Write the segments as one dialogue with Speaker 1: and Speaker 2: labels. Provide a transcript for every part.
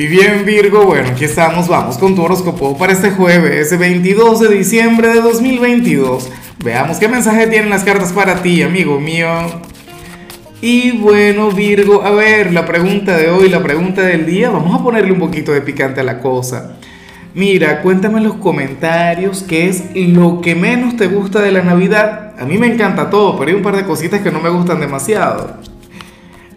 Speaker 1: Y bien Virgo, bueno, aquí estamos, vamos con tu horóscopo para este jueves, 22 de diciembre de 2022. Veamos qué mensaje tienen las cartas para ti, amigo mío. Y bueno Virgo, a ver, la pregunta de hoy, la pregunta del día, vamos a ponerle un poquito de picante a la cosa. Mira, cuéntame en los comentarios qué es lo que menos te gusta de la Navidad. A mí me encanta todo, pero hay un par de cositas que no me gustan demasiado.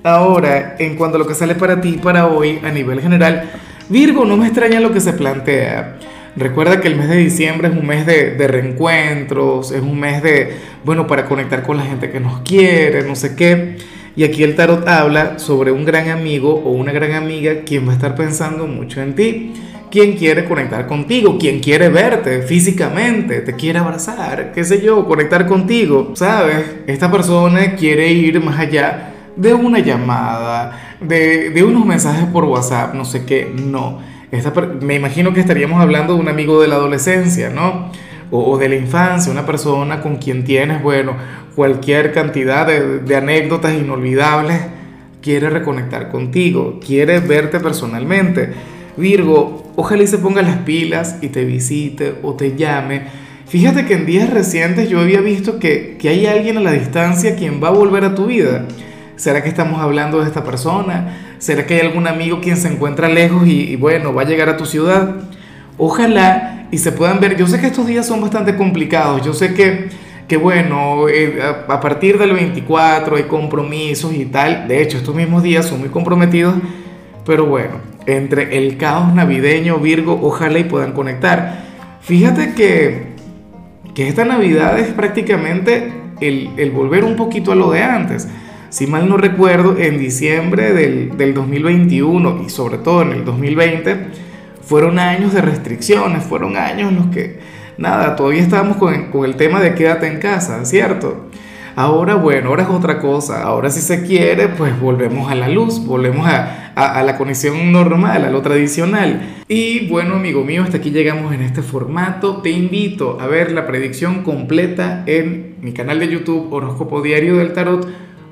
Speaker 1: Ahora, en cuanto a lo que sale para ti para hoy a nivel general, Virgo, no me extraña lo que se plantea. Recuerda que el mes de diciembre es un mes de, de, reencuentros, es un mes de, bueno, para conectar con la gente que nos quiere, no sé qué. Y aquí el tarot habla sobre un gran amigo o una gran amiga quien va a estar pensando mucho en ti, quien quiere conectar contigo, quien quiere verte físicamente, te quiere abrazar, qué sé yo, conectar contigo, ¿sabes? Esta persona quiere ir más allá de una llamada, de, unos mensajes por WhatsApp, no sé qué, no. me imagino que estaríamos hablando de un amigo de la adolescencia, ¿no? O, de la infancia, una persona con quien tienes, bueno, cualquier cantidad de, de anécdotas inolvidables, quiere reconectar contigo, quiere verte personalmente. Virgo, ojalá y se ponga las pilas y te visite o te llame. Fíjate que en días recientes yo había visto que, que hay alguien a la distancia quien va a volver a tu vida. ¿Será que estamos hablando de esta persona? ¿Será que hay algún amigo quien se encuentra lejos y, bueno, va a llegar a tu ciudad? Ojalá y se puedan ver. Yo sé que estos días son bastante complicados. Yo sé que, que bueno, eh, a, a, partir del 24 hay compromisos y tal. De hecho, estos mismos días son muy comprometidos. Pero bueno, entre el caos navideño, Virgo, ojalá y puedan conectar. Fíjate que, que esta Navidad es prácticamente el, el volver un poquito a lo de antes si mal no recuerdo, en diciembre del, del 2021 y sobre todo en el 2020, fueron años de restricciones, fueron años en los que, nada, todavía estábamos con, con el tema de quédate en casa, ¿cierto? Ahora, bueno, ahora es otra cosa. Ahora si se quiere, pues volvemos a la luz, volvemos a, a, a, la conexión normal, a lo tradicional. Y bueno, amigo mío, hasta aquí llegamos en este formato. Te invito a ver la predicción completa en mi canal de YouTube Horóscopo Diario del Tarot